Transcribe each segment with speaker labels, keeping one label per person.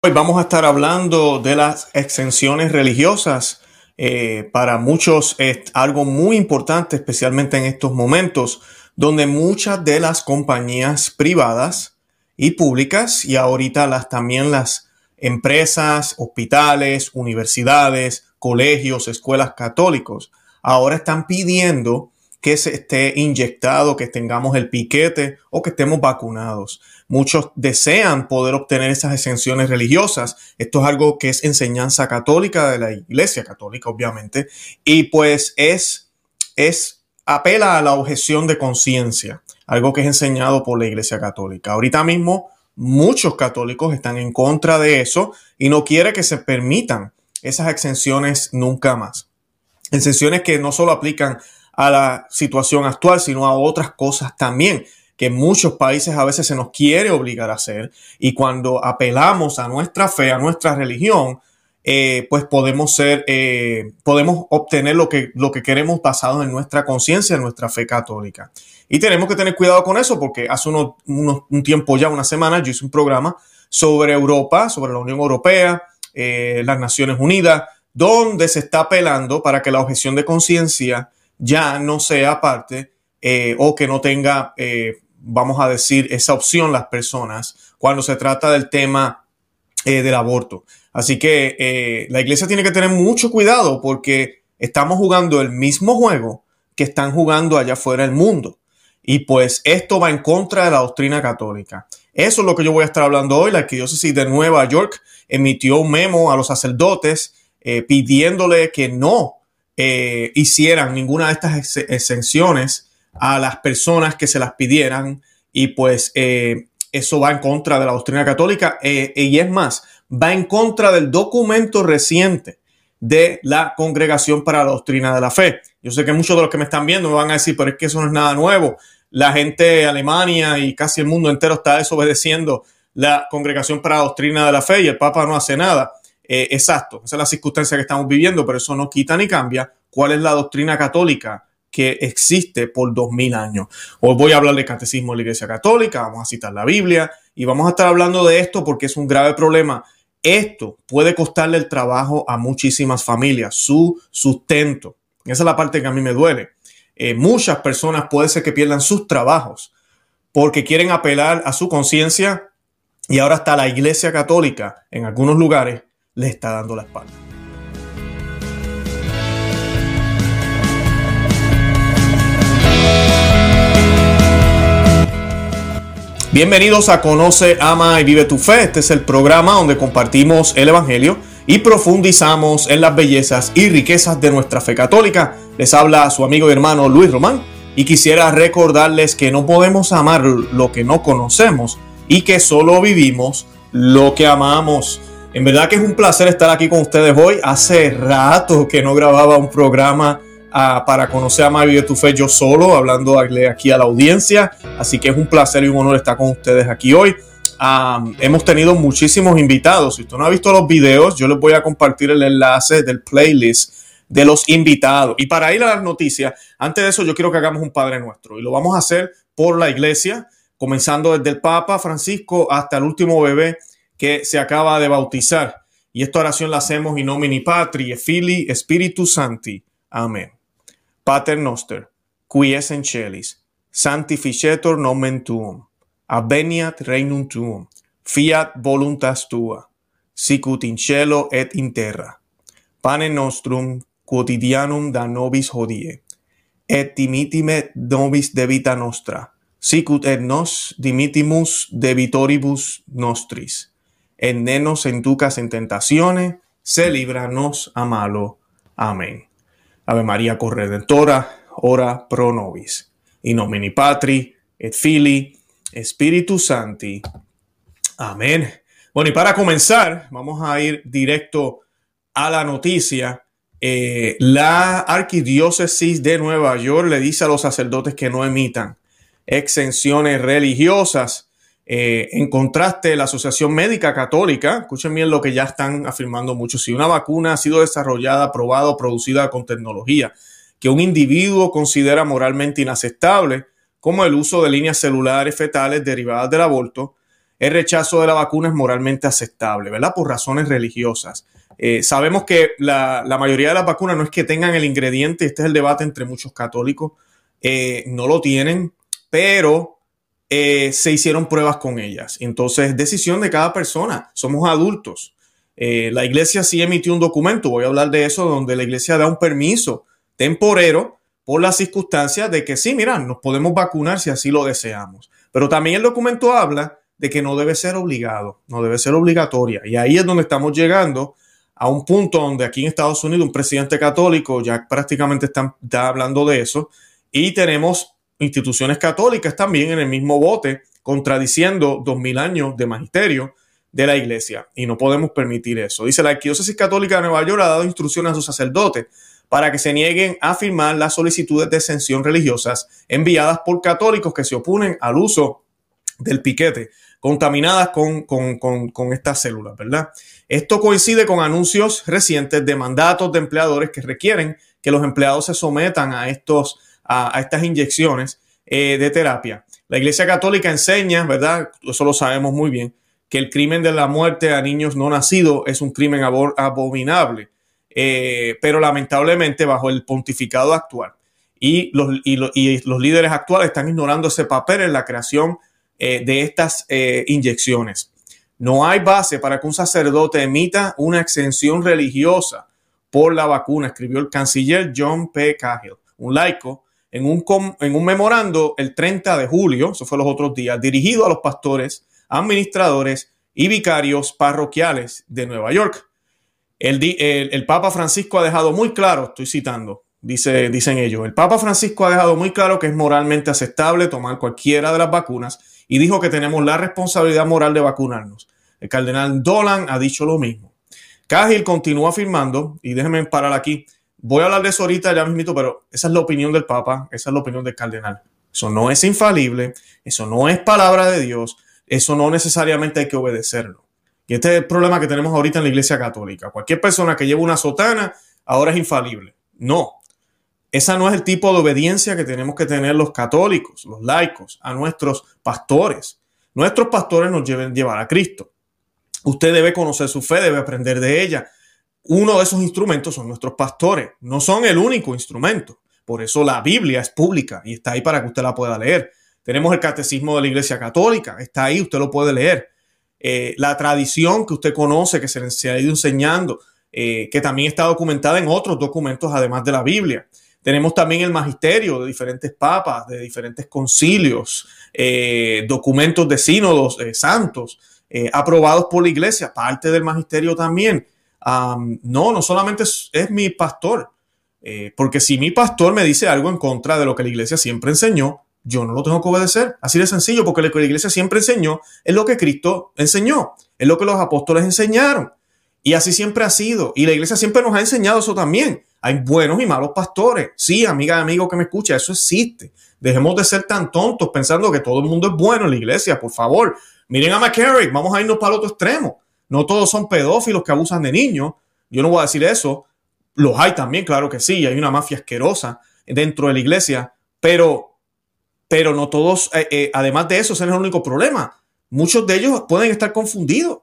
Speaker 1: Hoy vamos a estar hablando de las exenciones religiosas. Eh, para muchos es algo muy importante, especialmente en estos momentos, donde muchas de las compañías privadas y públicas, y ahorita las, también las empresas, hospitales, universidades, colegios, escuelas católicos, ahora están pidiendo que se esté inyectado, que tengamos el piquete o que estemos vacunados. Muchos desean poder obtener esas exenciones religiosas. Esto es algo que es enseñanza católica de la Iglesia Católica, obviamente, y pues es, es apela a la objeción de conciencia, algo que es enseñado por la Iglesia Católica. Ahorita mismo muchos católicos están en contra de eso y no quiere que se permitan esas exenciones nunca más. Exenciones que no solo aplican a la situación actual, sino a otras cosas también que muchos países a veces se nos quiere obligar a hacer y cuando apelamos a nuestra fe, a nuestra religión, eh, pues podemos ser, eh, podemos obtener lo que, lo que queremos basado en nuestra conciencia, en nuestra fe católica. Y tenemos que tener cuidado con eso porque hace unos, un tiempo ya, una semana, yo hice un programa sobre Europa, sobre la Unión Europea, eh, las Naciones Unidas, donde se está apelando para que la objeción de conciencia ya no sea parte o que no tenga, vamos a decir, esa opción las personas cuando se trata del tema eh, del aborto. Así que la iglesia tiene que tener mucho cuidado porque estamos jugando el mismo juego que están jugando allá afuera el mundo. Y pues esto va en contra de la doctrina católica. Eso es lo que yo voy a estar hablando hoy. La arquidiócesis de Nueva York emitió un memo a los sacerdotes pidiéndole que no eh, hicieran ninguna de estas exenciones a las personas que se las pidieran y pues eh, eso va en contra de la doctrina católica eh, y es más, va en contra del documento reciente de la Congregación para la Doctrina de la Fe. Yo sé que muchos de los que me están viendo me van a decir, pero es que eso no es nada nuevo. La gente de Alemania y casi el mundo entero está desobedeciendo la Congregación para la Doctrina de la Fe y el Papa no hace nada. Eh, exacto, esa es la circunstancia que estamos viviendo, pero eso no quita ni cambia cuál es la doctrina católica que existe por dos mil años. Hoy voy a hablar del catecismo de la Iglesia Católica, vamos a citar la Biblia y vamos a estar hablando de esto porque es un grave problema. Esto puede costarle el trabajo a muchísimas familias, su sustento. Esa es la parte que a mí me duele. Eh, muchas personas puede ser que pierdan sus trabajos porque quieren apelar a su conciencia y ahora está la Iglesia Católica en algunos lugares le está dando la espalda. Bienvenidos a Conoce, Ama y Vive tu Fe. Este es el programa donde compartimos el Evangelio y profundizamos en las bellezas y riquezas de nuestra fe católica. Les habla su amigo y hermano Luis Román y quisiera recordarles que no podemos amar lo que no conocemos y que solo vivimos lo que amamos. En verdad que es un placer estar aquí con ustedes hoy. Hace rato que no grababa un programa ah, para conocer a Mario de tu fe yo solo, hablando aquí a la audiencia. Así que es un placer y un honor estar con ustedes aquí hoy. hemos tenido muchísimos invitados. Si usted no ha visto los videos, yo les voy a compartir el enlace del playlist de los invitados. Y para ir a las noticias, antes de eso yo quiero que hagamos un Padre Nuestro. Y lo vamos a hacer por la iglesia, comenzando desde el Papa Francisco hasta el último bebé que se acaba de bautizar. Y esta oración la hacemos in nomini Patri, Fili, Spiritus Santi. Amén. Pater noster, qui es in celis, sanctificetur nomen tuum, aveniat regnum tuum, fiat voluntas tua, sicut in cielo et in terra. Pane nostrum quotidianum da nobis hodie, et dimitime nobis debita nostra, sicut et nos dimitimus debitoribus nostris, et ne nos entucas en tentatione, se libra nos a malo. Amen. Ave María Corredentora, ora pro nobis. In nomini Patri, et Fili, Spiritus Santi. Amén. Bueno, y para comenzar, vamos a ir directo a la noticia. Eh, la arquidiócesis de Nueva York le dice a los sacerdotes que no emitan exenciones religiosas eh, en contraste, la Asociación Médica Católica, escuchen bien lo que ya están afirmando muchos, si una vacuna ha sido desarrollada, probada o producida con tecnología que un individuo considera moralmente inaceptable, como el uso de líneas celulares fetales derivadas del aborto, el rechazo de la vacuna es moralmente aceptable, ¿verdad? Por razones religiosas. Eh, sabemos que la, mayoría de las vacunas no es que tengan el ingrediente, este es el debate entre muchos católicos, eh, no lo tienen, pero eh, se hicieron pruebas con ellas. Entonces, decisión de cada persona, somos adultos. la iglesia sí emitió un documento, voy a hablar de eso, donde la iglesia da un permiso temporero por las circunstancias de que sí, mira, nos podemos vacunar si así lo deseamos. Pero también el documento habla de que no debe ser obligado, no debe ser obligatoria. Y ahí es donde estamos llegando a un punto donde aquí en Estados Unidos un presidente católico ya prácticamente está, hablando de eso y tenemos instituciones católicas también en el mismo bote contradiciendo dos mil años de magisterio de la iglesia y no podemos permitir eso. Dice la Arquidiócesis Católica de Nueva York ha dado instrucciones a sus sacerdotes para que se nieguen a firmar las solicitudes de exención religiosas enviadas por católicos que se oponen al uso del piquete contaminadas con, con, estas células, ¿verdad? Esto coincide con anuncios recientes de mandatos de empleadores que requieren que los empleados se sometan a, estos, a, estas inyecciones eh, de terapia. La Iglesia Católica enseña, ¿verdad? Eso lo sabemos muy bien, que el crimen de la muerte a niños no nacidos es un crimen abominable, eh, pero lamentablemente bajo el pontificado actual. Y los, y los líderes actuales están ignorando ese papel en la creación eh, de estas inyecciones. No hay base para que un sacerdote emita una exención religiosa por la vacuna, escribió el canciller John P. Cahill, un laico, en un, en un memorando el 30 de julio, eso fue los otros días, dirigido a los pastores, administradores y vicarios parroquiales de Nueva York. El, el, Papa Francisco ha dejado muy claro, estoy citando, dice, dicen ellos, el Papa Francisco ha dejado muy claro que es moralmente aceptable tomar cualquiera de las vacunas y dijo que tenemos la responsabilidad moral de vacunarnos. El cardenal Dolan ha dicho lo mismo. Cahill continúa afirmando, y déjenme parar aquí, voy a hablar de eso ahorita ya mismito, pero esa es la opinión del Papa, esa es la opinión del cardenal. Eso no es infalible, eso no es palabra de Dios, eso no necesariamente hay que obedecerlo. Y este es el problema que tenemos ahorita en la Iglesia Católica. Cualquier persona que lleve una sotana ahora es infalible. No, esa no es el tipo de obediencia que tenemos que tener los católicos, los laicos, a nuestros pastores. Nuestros pastores nos deben llevar a Cristo. Usted debe conocer su fe, debe aprender de ella. Uno de esos instrumentos son nuestros pastores. No son el único instrumento. Por eso la Biblia es pública y está ahí para que usted la pueda leer. Tenemos el catecismo de la Iglesia Católica, está ahí, usted lo puede leer. Eh, la tradición que usted conoce, que se le ha ido enseñando, eh, que también está documentada en otros documentos además de la Biblia. Tenemos también el magisterio de diferentes papas, de diferentes concilios, eh, documentos de sínodos santos aprobados por la iglesia, parte del magisterio también. No, no solamente es, mi pastor, porque si mi pastor me dice algo en contra de lo que la iglesia siempre enseñó, yo no lo tengo que obedecer. Así de sencillo, porque lo que la iglesia siempre enseñó es lo que Cristo enseñó, es lo que los apóstoles enseñaron. Y así siempre ha sido. Y la iglesia siempre nos ha enseñado eso también. Hay buenos y malos pastores. Sí, amiga y amigo que me escucha, eso existe. Dejemos de ser tan tontos pensando que todo el mundo es bueno en la iglesia, por favor. Miren a McCarrick, vamos a irnos para el otro extremo. No todos son pedófilos que abusan de niños. Yo no voy a decir eso. Los hay también, claro que sí. Hay una mafia asquerosa dentro de la iglesia, pero, pero no todos, eh, eh, además de eso, ese no es el único problema. Muchos de ellos pueden estar confundidos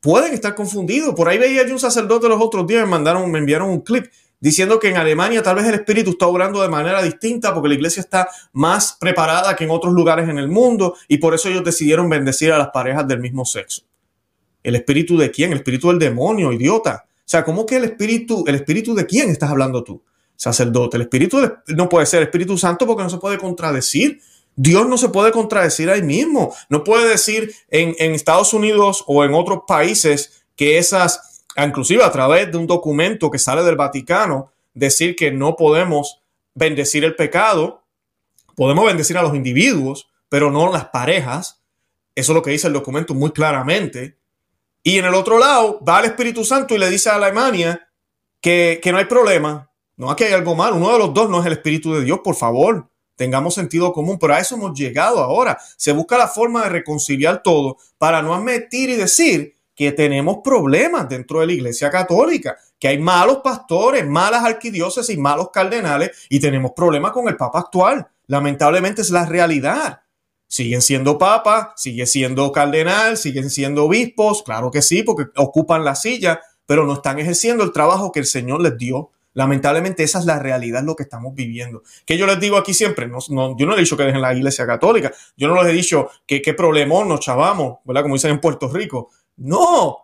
Speaker 1: pueden estar confundidos. Por ahí veía yo un sacerdote los otros días, me mandaron, me enviaron un clip diciendo que en Alemania tal vez el espíritu está obrando de manera distinta porque la iglesia está más preparada que en otros lugares en el mundo y por eso ellos decidieron bendecir a las parejas del mismo sexo. ¿El espíritu de quién? El espíritu del demonio, idiota. O sea, ¿cómo que el espíritu, el espíritu de quién estás hablando tú? Sacerdote. El espíritu no puede ser Espíritu Santo porque no se puede contradecir. Dios no se puede contradecir ahí mismo. No puede decir en, Estados Unidos o en otros países que esas, inclusive a través de un documento que sale del Vaticano, decir que no podemos bendecir el pecado, podemos bendecir a los individuos, pero no las parejas. Eso es lo que dice el documento muy claramente. Y en el otro lado va el Espíritu Santo y le dice a Alemania que, que no hay problema. No, aquí hay algo mal. Uno de los dos no es el Espíritu de Dios, por favor tengamos sentido común, pero a eso hemos llegado ahora. Se busca la forma de reconciliar todo para no admitir y decir que tenemos problemas dentro de la Iglesia Católica, que hay malos pastores, malas arquidiócesis, malos cardenales y tenemos problemas con el Papa actual. Lamentablemente es la realidad. Siguen siendo papa, sigue siendo cardenal, siguen siendo obispos, claro que sí, porque ocupan la silla, pero no están ejerciendo el trabajo que el Señor les dio. Lamentablemente esa es la realidad, lo que estamos viviendo. Que yo les digo aquí siempre, no, yo no he dicho que dejen la iglesia católica, yo no les he dicho que qué problemón nos chavamos, ¿verdad? Como dicen en Puerto Rico. No,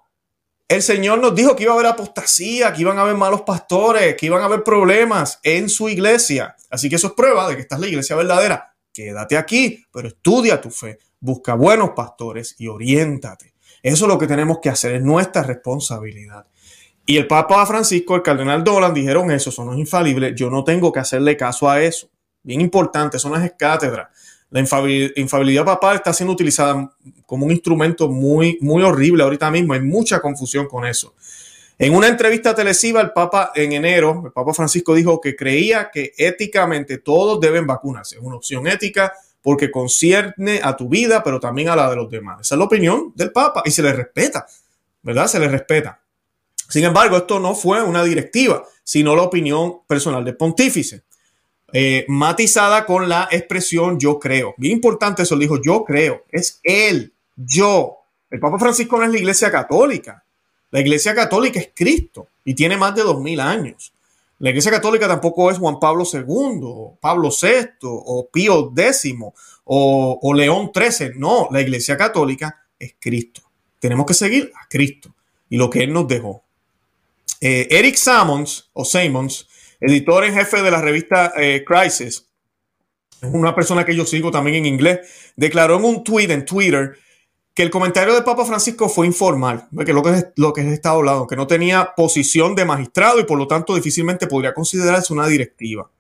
Speaker 1: el Señor nos dijo que iba a haber apostasía, que iban a haber malos pastores, que iban a haber problemas en su iglesia. Así que eso es prueba de que esta es la iglesia verdadera quédate aquí, pero estudia tu fe, busca buenos pastores y oriéntate. Eso es lo que tenemos que hacer, es nuestra responsabilidad. Y el Papa Francisco, el Cardenal Dolan dijeron eso, son los infalibles, yo no tengo que hacerle caso a eso. Bien importante, son las cátedras. La infabilidad papal está siendo utilizada como un instrumento muy, muy horrible ahorita mismo, hay mucha confusión con eso. En una entrevista televisiva, el Papa en enero, el Papa Francisco dijo que creía que éticamente todos deben vacunarse. Es una opción ética porque concierne a tu vida, pero también a la de los demás. Esa es la opinión del Papa y se le respeta, ¿verdad? Se le respeta. Sin embargo, esto no fue una directiva, sino la opinión personal del pontífice, eh, matizada con la expresión yo creo. Bien importante eso, dijo yo creo, es él, yo. El Papa Francisco no es la iglesia católica. La Iglesia Católica es Cristo y tiene más de dos mil años. La Iglesia Católica tampoco es Juan Pablo II, Pablo VI, o Pío X, o, León XIII. No, la Iglesia Católica es Cristo. Tenemos que seguir a Cristo y lo que Él nos dejó. Eh, Eric Sammons, o Simons, editor en jefe de la revista eh, Crisis, es una persona que yo sigo también en inglés, declaró en un tweet en Twitter que el comentario del Papa Francisco fue informal, que lo que es lo que es estado hablando, que no tenía posición de magistrado y por lo tanto difícilmente podría considerarse una directiva.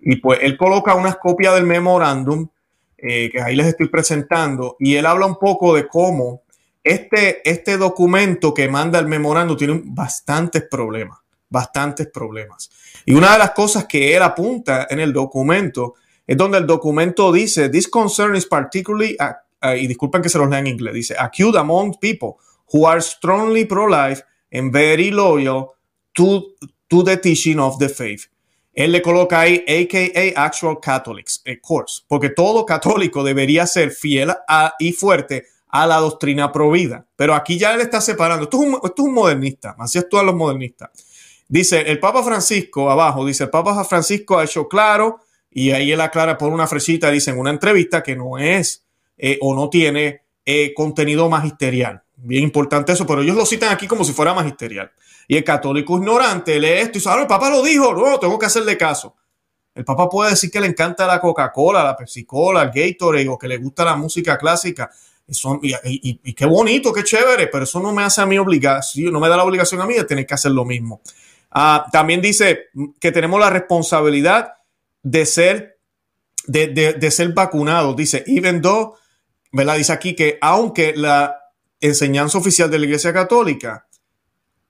Speaker 1: Y pues él coloca unas copias del memorándum eh, que ahí les estoy presentando y él habla un poco de cómo este, este documento que manda el memorándum tiene bastantes problemas, bastantes problemas. Y una de las cosas que él apunta en el documento es donde el documento dice, this concern is particularly uh, y disculpen que se los lea en inglés, dice, acute among people who are strongly pro-life and very loyal to, to the teaching of the faith. Él le coloca ahí, aka actual Catholics, of course, porque todo católico debería ser fiel y fuerte a la doctrina provida. Pero aquí ya él está separando. Esto es un, esto es un modernista, así actúan los modernistas. Dice el Papa Francisco, abajo, dice el Papa Francisco ha hecho claro, y ahí él aclara por una fresita, dice en una entrevista que no es eh, o no tiene eh, contenido magisterial. Bien importante eso, pero ellos lo citan aquí como si fuera magisterial. Y el católico ignorante lee esto y dice, ah, el Papa lo dijo, no, tengo que hacerle caso. El Papa puede decir que le encanta la Coca-Cola, la Pepsi-Cola, el Gatorade o que le gusta la música clásica. y, qué bonito, qué chévere, pero eso no me hace a mí obligación, no me da la obligación a mí de tener que hacer lo mismo. Ah, también dice que tenemos la responsabilidad de ser, de, de, de ser vacunados. Dice, even though ¿verdad? Dice aquí que aunque la enseñanza oficial de la Iglesia Católica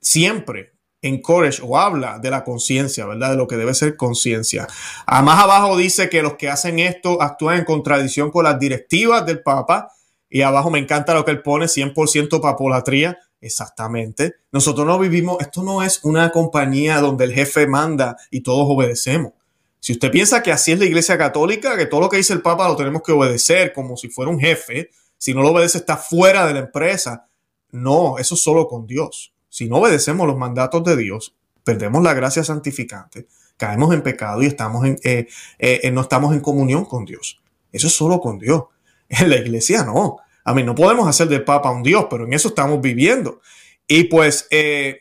Speaker 1: siempre encourage o habla de la conciencia, ¿verdad? De lo que debe ser conciencia. Ah, más abajo dice que los que hacen esto actúan en contradicción con las directivas del Papa. Y abajo me encanta lo que él pone, 100% papolatría. Exactamente. Nosotros no vivimos, esto no es una compañía donde el jefe manda y todos obedecemos. Si usted piensa que así es la Iglesia Católica, que todo lo que dice el Papa lo tenemos que obedecer como si fuera un jefe, si no lo obedece está fuera de la empresa. No, eso es solo con Dios. Si no obedecemos los mandatos de Dios, perdemos la gracia santificante, caemos en pecado y estamos en, eh, eh, no estamos en comunión con Dios. Eso es solo con Dios. En la iglesia no. A mí no podemos hacer del Papa un Dios, pero en eso estamos viviendo. Y pues, eh,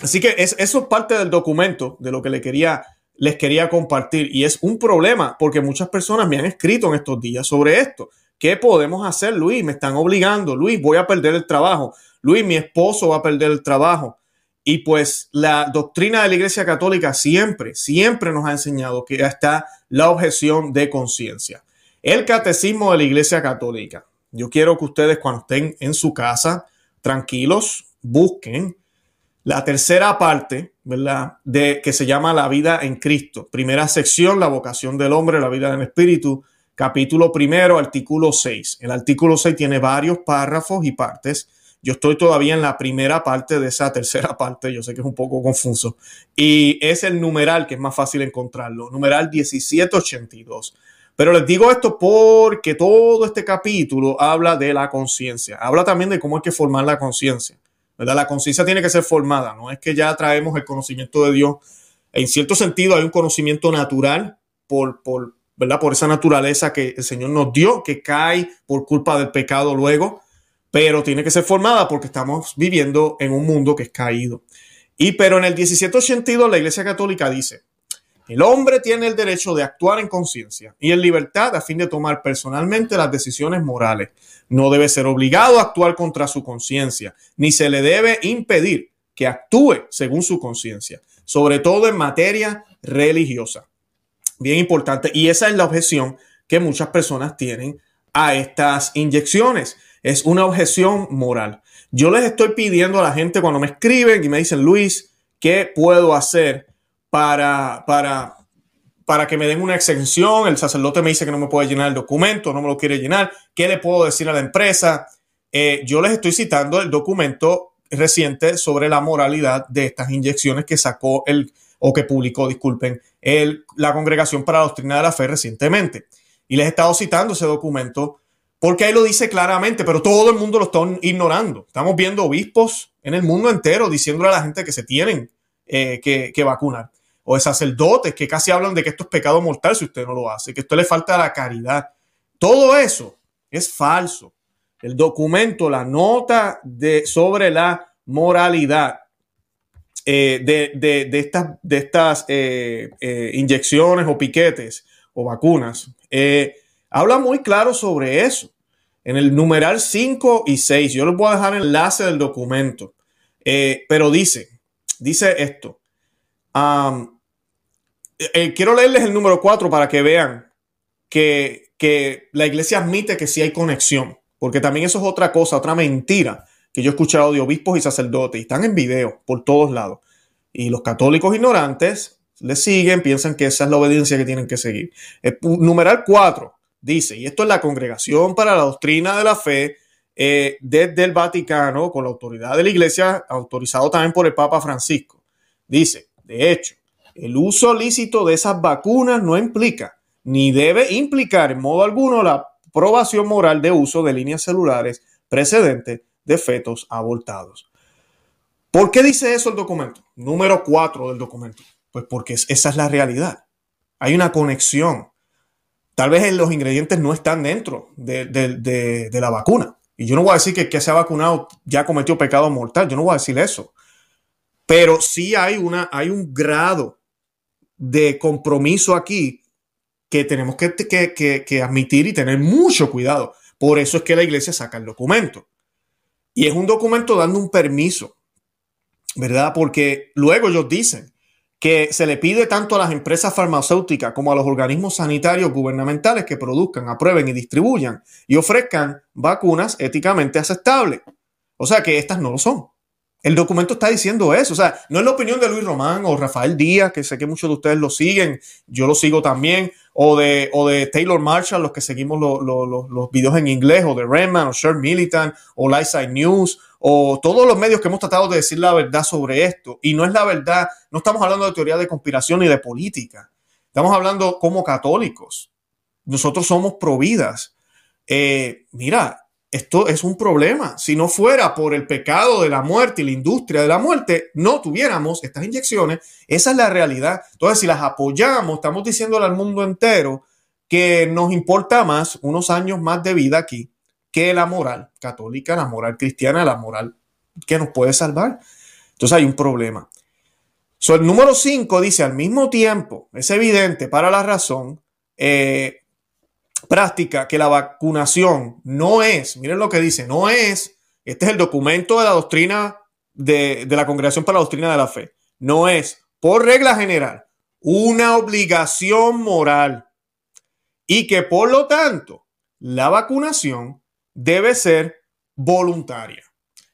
Speaker 1: así que es, eso es parte del documento de lo que le quería les quería compartir. Y es un problema porque muchas personas me han escrito en estos días sobre esto. ¿Qué podemos hacer, Luis? Me están obligando. Luis, voy a perder el trabajo. Luis, mi esposo va a perder el trabajo. Y pues la doctrina de la Iglesia Católica siempre, siempre nos ha enseñado que está la objeción de conciencia. El catecismo de la Iglesia Católica. Yo quiero que ustedes cuando estén en su casa, tranquilos, busquen la tercera parte, ¿verdad? De que se llama La vida en Cristo. Primera sección, la vocación del hombre, la vida en espíritu. Capítulo primero, artículo 6. El artículo 6 tiene varios párrafos y partes. Yo estoy todavía en la primera parte de esa tercera parte, yo sé que es un poco confuso. Y es el numeral que es más fácil encontrarlo, numeral 1782. Pero les digo esto porque todo este capítulo habla de la conciencia. Habla también de cómo hay que formar la conciencia. ¿Verdad? La conciencia tiene que ser formada. No es que ya traemos el conocimiento de Dios. En cierto sentido hay un conocimiento natural por, por, ¿verdad? por esa naturaleza que el Señor nos dio, que cae por culpa del pecado luego. Pero tiene que ser formada porque estamos viviendo en un mundo que es caído. Y pero en el 1782 la Iglesia Católica dice, el hombre tiene el derecho de actuar en conciencia y en libertad a fin de tomar personalmente las decisiones morales. No debe ser obligado a actuar contra su conciencia, ni se le debe impedir que actúe según su conciencia, sobre todo en materia religiosa. Bien importante. Y esa es la objeción que muchas personas tienen a estas inyecciones. Es una objeción moral. Yo les estoy pidiendo a la gente cuando me escriben y me dicen, Luis, ¿qué puedo hacer? para, para, para que me den una exención. El sacerdote me dice que no me puede llenar el documento, no me lo quiere llenar. ¿Qué le puedo decir a la empresa? Eh, yo les estoy citando el documento reciente sobre la moralidad de estas inyecciones que sacó el, o que publicó, disculpen, la Congregación para la Doctrina de la Fe recientemente. Y les he estado citando ese documento porque ahí lo dice claramente, pero todo el mundo lo está ignorando. Estamos viendo obispos en el mundo entero diciéndole a la gente que se tienen eh, que vacunar o de sacerdotes que casi hablan de que esto es pecado mortal si usted no lo hace, que esto le falta la caridad. Todo eso es falso. El documento, la nota de, sobre la moralidad eh, de, estas, de estas eh, eh, inyecciones o piquetes o vacunas, habla muy claro sobre eso. En el numeral 5 y 6, yo les voy a dejar el enlace del documento, pero dice, dice esto. Eh, quiero leerles el número 4 para que vean que, que la iglesia admite que sí hay conexión, porque también eso es otra cosa, otra mentira que yo he escuchado de obispos y sacerdotes y están en video por todos lados. Y los católicos ignorantes le siguen, piensan que esa es la obediencia que tienen que seguir. El numeral 4 dice, y esto es la congregación para la doctrina de la fe eh, desde el Vaticano, con la autoridad de la iglesia, autorizado también por el Papa Francisco. Dice, de hecho, el uso lícito de esas vacunas no implica ni debe implicar en modo alguno la aprobación moral de uso de líneas celulares precedentes de fetos abortados. ¿Por qué dice eso el documento? Número 4 del documento. Pues porque esa es la realidad. Hay una conexión. Tal vez los ingredientes no están dentro de, la vacuna. Y yo no voy a decir que el que se ha vacunado ya cometió pecado mortal. Yo no voy a decir eso. Pero sí hay, una, hay un grado de compromiso aquí que tenemos que, admitir y tener mucho cuidado. Por eso es que la iglesia saca el documento. Y es un documento dando un permiso, ¿verdad? Porque luego ellos dicen que se le pide tanto a las empresas farmacéuticas como a los organismos sanitarios gubernamentales que produzcan, aprueben y distribuyan y ofrezcan vacunas éticamente aceptables. O sea que estas no lo son. El documento está diciendo eso. O sea, no es la opinión de Luis Román o Rafael Díaz, que sé que muchos de ustedes lo siguen, yo lo sigo también, o de, o de Taylor Marshall, los que seguimos los videos en inglés, o de Redman, o Shert Militant, o Lightside News, o todos los medios que hemos tratado de decir la verdad sobre esto. Y no es la verdad, no estamos hablando de teoría de conspiración ni de política. Estamos hablando como católicos. Nosotros somos providas. Eh, mira, esto es un problema. Si no fuera por el pecado de la muerte y la industria de la muerte, no tuviéramos estas inyecciones. Esa es la realidad. Entonces, si las apoyamos, estamos diciéndole al mundo entero que nos importa más unos años más de vida aquí que la moral católica, la moral cristiana, la moral que nos puede salvar. Entonces hay un problema. So, el número 5 dice al mismo tiempo, es evidente para la razón, eh, práctica que la vacunación no es, miren lo que dice, no es, este es el documento de la doctrina de, la Congregación para la Doctrina de la Fe, no es, por regla general, una obligación moral y que por lo tanto la vacunación debe ser voluntaria.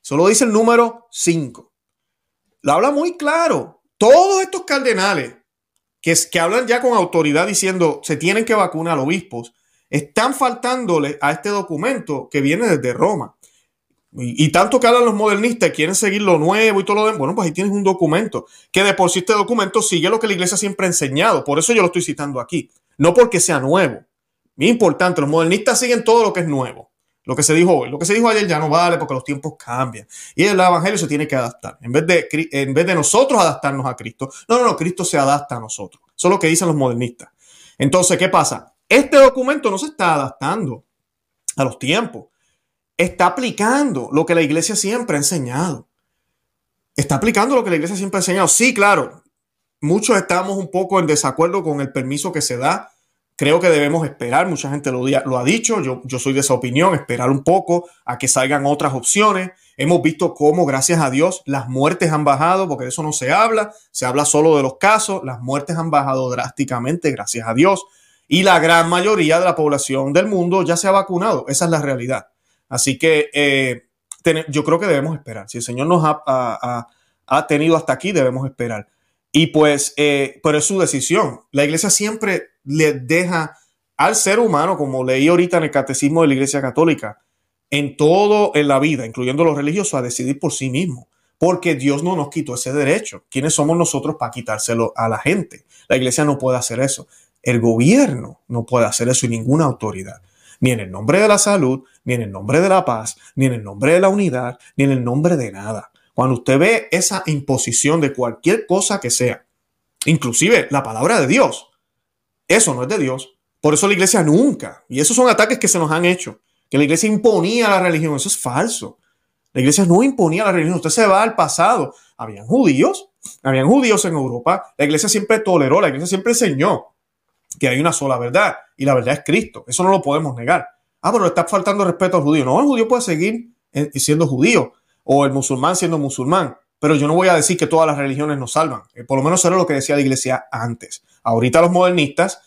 Speaker 1: Solo dice el número 5. Lo habla muy claro. Todos estos cardenales que, que hablan ya con autoridad diciendo se tienen que vacunar obispos, están faltándole a este documento que viene desde Roma. Y, tanto que hablan los modernistas, quieren seguir lo nuevo y todo lo demás. Bueno, pues ahí tienes un documento que de por sí este documento sigue lo que la iglesia siempre ha enseñado. Por eso yo lo estoy citando aquí. No porque sea nuevo, Bien importante, los modernistas siguen todo lo que es nuevo. Lo que se dijo hoy, lo que se dijo ayer ya no vale porque los tiempos cambian. Y el evangelio se tiene que adaptar. En vez de, en vez de nosotros adaptarnos a Cristo, no, no, no, Cristo se adapta a nosotros. Eso es lo que dicen los modernistas. Entonces, ¿qué pasa? Este documento no se está adaptando a los tiempos. Está aplicando lo que la iglesia siempre ha enseñado. Está aplicando lo que la iglesia siempre ha enseñado. Sí, claro, muchos estamos un poco en desacuerdo con el permiso que se da Creo que debemos esperar, mucha gente lo, ha dicho, yo, yo soy de esa opinión, esperar un poco a que salgan otras opciones. Hemos visto cómo, gracias a Dios, las muertes han bajado, porque de eso no se habla, se habla solo de los casos, las muertes han bajado drásticamente, gracias a Dios, y la gran mayoría de la población del mundo ya se ha vacunado, esa es la realidad. Así que eh, yo creo que debemos esperar. Si el Señor nos ha, ha tenido hasta aquí, debemos esperar. Y pues, eh, pero es su decisión. La iglesia siempre le deja al ser humano, como leí ahorita en el catecismo de la iglesia católica, en todo en la vida, incluyendo los religiosos, a decidir por sí mismo. Porque Dios no nos quitó ese derecho. ¿Quiénes somos nosotros para quitárselo a la gente? La iglesia no puede hacer eso. El gobierno no puede hacer eso y ninguna autoridad. Ni en el nombre de la salud, ni en el nombre de la paz, ni en el nombre de la unidad, ni en el nombre de nada. Cuando usted ve esa imposición de cualquier cosa que sea, inclusive la palabra de Dios, eso no es de Dios. Por eso la iglesia nunca, y esos son ataques que se nos han hecho, que la iglesia imponía la religión, eso es falso. La iglesia no imponía la religión, usted se va al pasado. Habían judíos, habían judíos en Europa, la iglesia siempre toleró, la iglesia siempre enseñó que hay una sola verdad, y la verdad es Cristo, eso no lo podemos negar. Ah, pero le está faltando respeto al judío. No, el judío puede seguir eh, siendo judío, o el musulmán siendo musulmán. Pero yo no voy a decir que todas las religiones nos salvan. Eh, por lo menos era lo que decía la iglesia antes. Ahorita los modernistas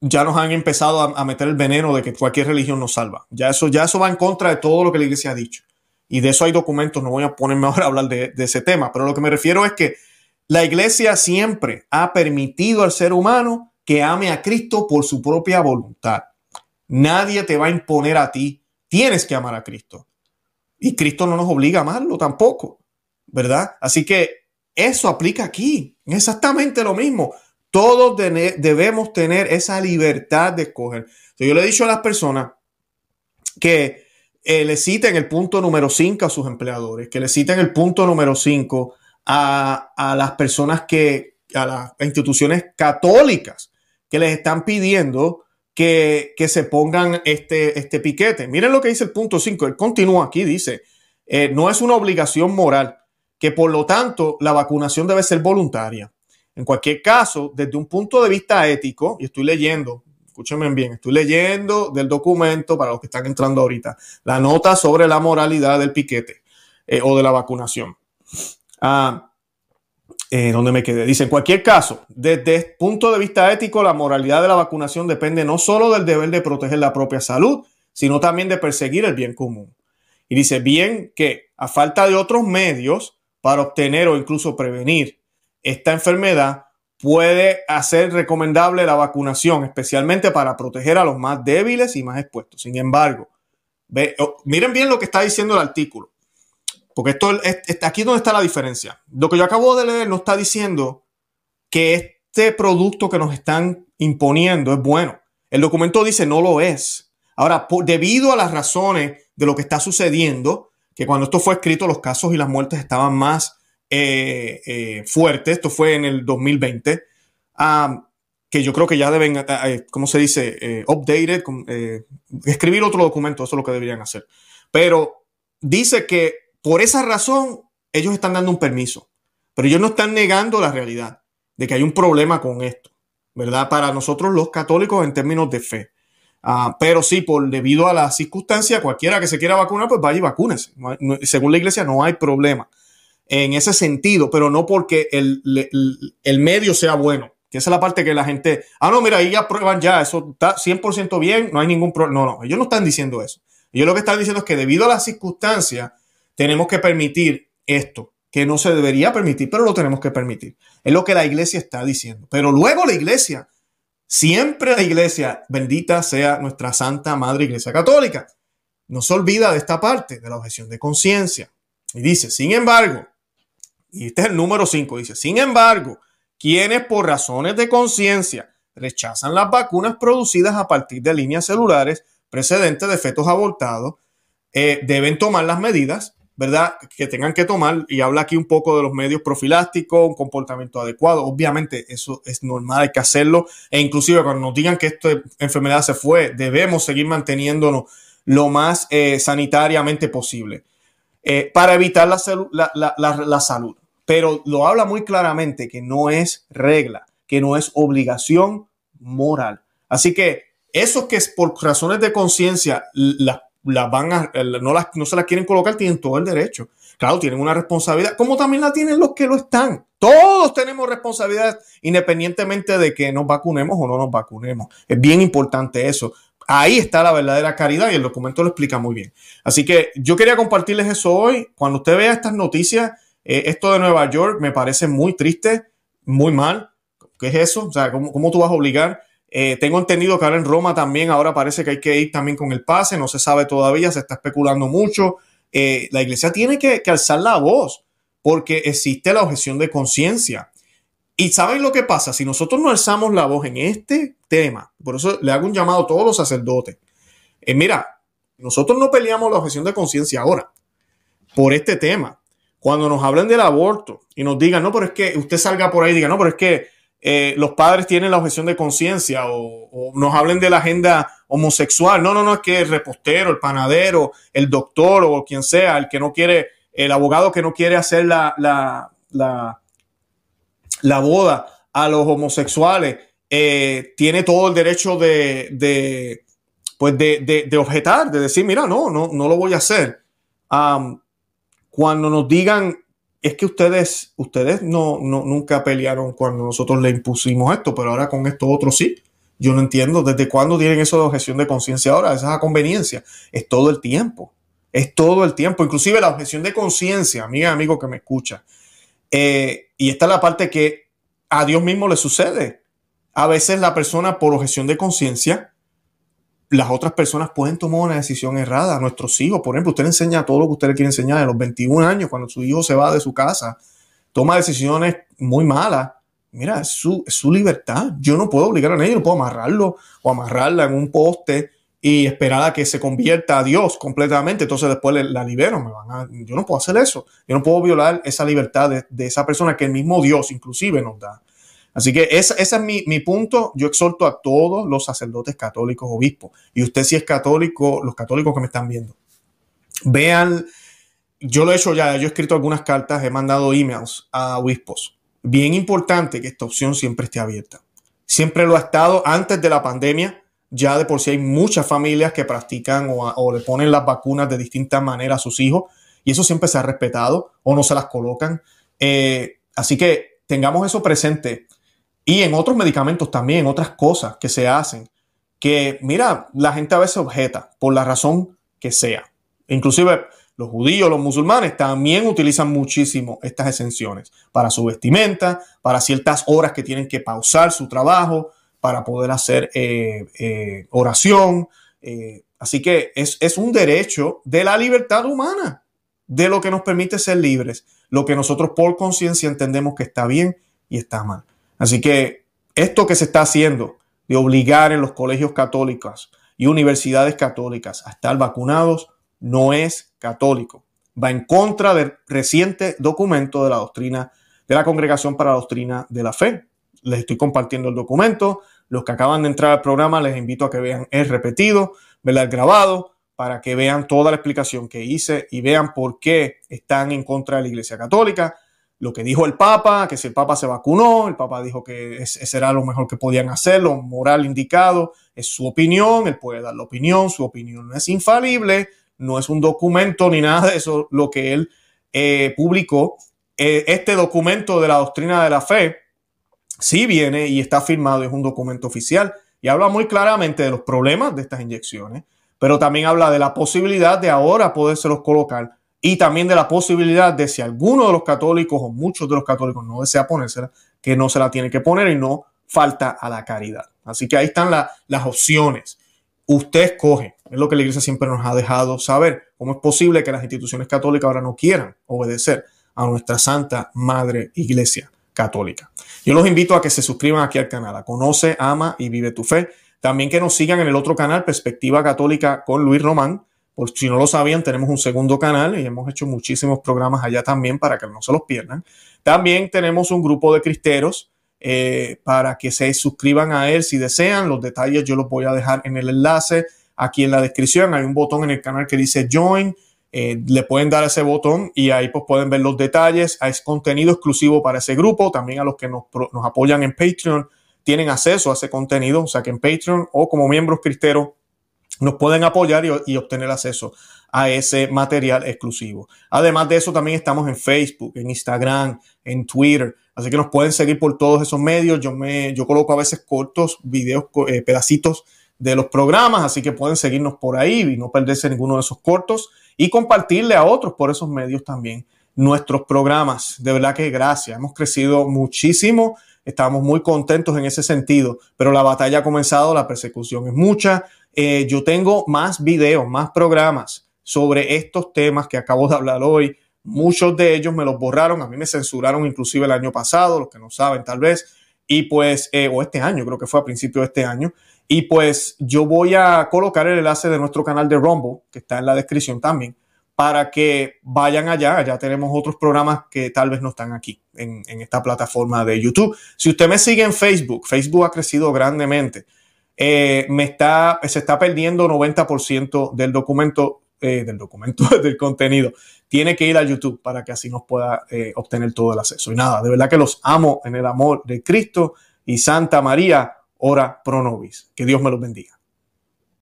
Speaker 1: ya nos han empezado a, meter el veneno de que cualquier religión nos salva. Ya eso, ya eso va en contra de todo lo que la iglesia ha dicho. Y de eso hay documentos, no voy a ponerme ahora a hablar de, de ese tema, pero lo que me refiero es que la iglesia siempre ha permitido al ser humano que ame a Cristo por su propia voluntad. Nadie te va a imponer a ti. Tienes que amar a Cristo. Y Cristo no nos obliga a amarlo tampoco, ¿verdad? Así que eso aplica aquí, exactamente lo mismo. Todos debemos tener esa libertad de escoger. yo le he dicho a las personas que eh, le citen el punto número 5 a sus empleadores, que le citen el punto número 5 a, a las personas que, a las instituciones católicas que les están pidiendo que, se pongan este, este piquete. Miren lo que dice el punto 5. Él continúa aquí, dice, eh, no es una obligación moral, que por lo tanto la vacunación debe ser voluntaria. En cualquier caso, desde un punto de vista ético, y estoy leyendo, escúchenme bien, estoy leyendo del documento para los que están entrando ahorita, la nota sobre la moralidad del piquete eh, o de la vacunación. Ah, eh, donde me quedé. Dice, en cualquier caso, desde el punto de vista ético, la moralidad de la vacunación depende no solo del deber de proteger la propia salud, sino también de perseguir el bien común. Y dice, bien que a falta de otros medios para obtener o incluso prevenir esta enfermedad, puede hacer recomendable la vacunación, especialmente para proteger a los más débiles y más expuestos. Sin embargo, ve, oh, miren bien lo que está diciendo el artículo. Porque esto es, aquí donde está la diferencia. Lo que yo acabo de leer no está diciendo que este producto que nos están imponiendo es bueno. El documento dice no lo es. Ahora, debido a las razones de lo que está sucediendo, que cuando esto fue escrito los casos y las muertes estaban más eh, eh, fuertes, esto fue en el 2020, que yo creo que ya deben, eh, ¿cómo se dice? updated, escribir otro documento, eso es lo que deberían hacer. Pero dice que por esa razón, ellos están dando un permiso, pero ellos no están negando la realidad de que hay un problema con esto, ¿verdad? Para nosotros los católicos en términos de fe. Ah, pero sí, por debido a la circunstancia, cualquiera que se quiera vacunar, pues vaya y vacúnese. según la iglesia, no hay problema en ese sentido, pero no porque el, el, medio sea bueno. Que esa es la parte que la gente, ah, no, mira, ahí ya prueban ya, eso está 100% bien, no hay ningún problema. No, no, ellos no están diciendo eso. Ellos lo que están diciendo es que debido a las circunstancias, tenemos que permitir esto, que no se debería permitir, pero lo tenemos que permitir. Es lo que la iglesia está diciendo. Pero luego la iglesia, siempre la iglesia, bendita sea nuestra Santa Madre Iglesia Católica, no se olvida de esta parte, de la objeción de conciencia. Y dice, sin embargo, y este es el número 5, dice, sin embargo, quienes por razones de conciencia rechazan las vacunas producidas a partir de líneas celulares precedentes de fetos abortados, eh, deben tomar las medidas, ¿verdad? Que tengan que tomar, y habla aquí un poco de los medios profilácticos, un comportamiento adecuado. Obviamente eso es normal, hay que hacerlo. E inclusive cuando nos digan que esta enfermedad se fue, debemos seguir manteniéndonos lo más eh, sanitariamente posible eh, para evitar la, la salud. Pero lo habla muy claramente que no es regla, que no es obligación moral. Así que esos que por razones de conciencia las van a, no, las, no se las quieren colocar, tienen todo el derecho. Claro, tienen una responsabilidad, como también la tienen los que lo están. Todos tenemos responsabilidad independientemente de que nos vacunemos o no nos vacunemos. Es bien importante eso. Ahí está la verdadera caridad y el documento lo explica muy bien. Así que yo quería compartirles eso hoy. Cuando usted vea estas noticias, eh, esto de Nueva York me parece muy triste, muy mal. ¿Qué es eso? O sea, ¿cómo, cómo tú vas a obligar eh, tengo entendido que ahora en Roma también ahora parece que hay que ir también con el pase, no se sabe todavía, se está especulando mucho. Eh, la iglesia tiene que, alzar la voz porque existe la objeción de conciencia. Y ¿saben lo que pasa? Si nosotros no alzamos la voz en este tema, por eso le hago un llamado a todos los sacerdotes. Eh, mira, nosotros no peleamos la objeción de conciencia ahora por este tema. Cuando nos hablen del aborto y nos digan, no, pero es que usted salga por ahí y diga, no, pero es que eh, los padres tienen la objeción de conciencia o, nos hablen de la agenda homosexual. No, no, no, es que el repostero, el panadero, el doctor o quien sea, el que no quiere, el abogado que no quiere hacer la, la, la, boda a los homosexuales, eh, tiene todo el derecho de, de pues de, de, objetar, de decir, mira, no, no, no lo voy a hacer. cuando nos digan es que ustedes, ustedes no, no, nunca pelearon cuando nosotros le impusimos esto, pero ahora con esto otro sí. Yo no entiendo desde cuándo tienen eso de objeción de conciencia ahora, esa es a conveniencia. Es todo el tiempo. Es todo el tiempo. Inclusive la objeción de conciencia, amiga, amigo que me escucha. Eh, y esta es la parte que a Dios mismo le sucede. A veces la persona por objeción de conciencia las otras personas pueden tomar una decisión errada. A nuestros hijos, por ejemplo, usted le enseña todo lo que usted le quiere enseñar a los 21 años, cuando su hijo se va de su casa, toma decisiones muy malas. Mira, es su, libertad. Yo no puedo obligar a nadie, no puedo amarrarlo o amarrarla en un poste y esperar a que se convierta a Dios completamente. Entonces después la libero. Me van a, yo no puedo hacer eso. Yo no puedo violar esa libertad de, de esa persona que el mismo Dios inclusive nos da. Así que ese, es mi, punto. Yo exhorto a todos los sacerdotes católicos, obispos. Y usted si es católico, los católicos que me están viendo, vean, yo lo he hecho ya, yo he escrito algunas cartas, he mandado emails a obispos. Bien importante que esta opción siempre esté abierta. Siempre lo ha estado antes de la pandemia. Ya de por sí hay muchas familias que practican o, le ponen las vacunas de distintas maneras a sus hijos y eso siempre se ha respetado o no se las colocan. Eh, así que tengamos eso presente y en otros medicamentos también, otras cosas que se hacen, que mira, la gente a veces objeta por la razón que sea. Inclusive los judíos, los musulmanes también utilizan muchísimo estas exenciones para su vestimenta, para ciertas horas que tienen que pausar su trabajo, para poder hacer eh, eh, oración. Eh, así que es, es un derecho de la libertad humana, de lo que nos permite ser libres, lo que nosotros por conciencia entendemos que está bien y está mal. Así que esto que se está haciendo de obligar en los colegios católicos y universidades católicas a estar vacunados no es católico. Va en contra del reciente documento de la doctrina de la Congregación para la Doctrina de la Fe. Les estoy compartiendo el documento. Los que acaban de entrar al programa les invito a que vean el repetido, el grabado, para que vean toda la explicación que hice y vean por qué están en contra de la Iglesia Católica lo que dijo el Papa, que si el Papa se vacunó, el Papa dijo que ese era lo mejor que podían hacer, lo moral indicado, es su opinión, él puede dar la opinión, su opinión no es infalible, no es un documento ni nada de eso lo que él eh, publicó. Eh, este documento de la doctrina de la fe sí viene y está firmado, es un documento oficial y habla muy claramente de los problemas de estas inyecciones, pero también habla de la posibilidad de ahora podérselos colocar y también de la posibilidad de si alguno de los católicos o muchos de los católicos no desea ponérsela, que no se la tiene que poner y no falta a la caridad. Así que ahí están las opciones. Usted escoge. Es lo que la iglesia siempre nos ha dejado saber. ¿Cómo es posible que las instituciones católicas ahora no quieran obedecer a nuestra santa madre iglesia? católica. Yo los invito a que se suscriban aquí al canal, Conoce, Ama y Vive tu Fe. También que nos sigan en el otro canal, Perspectiva Católica con Luis Román. Por si no lo sabían, tenemos un segundo canal y hemos hecho muchísimos programas allá también para que no se los pierdan. También tenemos un grupo de cristeros eh, para que se suscriban a él si desean. Los detalles yo los voy a dejar en el enlace aquí en la descripción. Hay un botón en el canal que dice Join. Eh, le pueden dar ese botón y ahí pues pueden ver los detalles. Hay contenido exclusivo para ese grupo. También a los que nos, nos apoyan en Patreon tienen acceso a ese contenido. O sea que en Patreon o como miembros cristeros nos pueden apoyar y, obtener acceso a ese material exclusivo. Además de eso, también estamos en Facebook, en Instagram, en Twitter. Así que nos pueden seguir por todos esos medios. Yo me, yo coloco a veces cortos, videos, eh, pedacitos de los programas, así que pueden seguirnos por ahí y no perderse ninguno de esos cortos y compartirle a otros por esos medios también nuestros programas. De verdad que gracias. Hemos crecido muchísimo. Estamos muy contentos en ese sentido, pero la batalla ha comenzado, la persecución es mucha. Eh, yo tengo más videos, más programas sobre estos temas que acabo de hablar hoy. Muchos de ellos me los borraron, a mí me censuraron inclusive el año pasado, los que no saben tal vez, y pues, eh, o este año, creo que fue a principio de este año. Y pues yo voy a colocar el enlace de nuestro canal de Rumble, que está en la descripción también, para que vayan allá. Allá tenemos otros programas que tal vez no están aquí en, en esta plataforma de YouTube. Si usted me sigue en Facebook, Facebook ha crecido grandemente. Eh, me está, se está perdiendo 90% del documento, eh, del documento, del contenido. Tiene que ir a YouTube para que así nos pueda eh, obtener todo el acceso. Y nada, de verdad que los amo en el amor de Cristo y Santa María, ora pro nobis. Que Dios me los bendiga.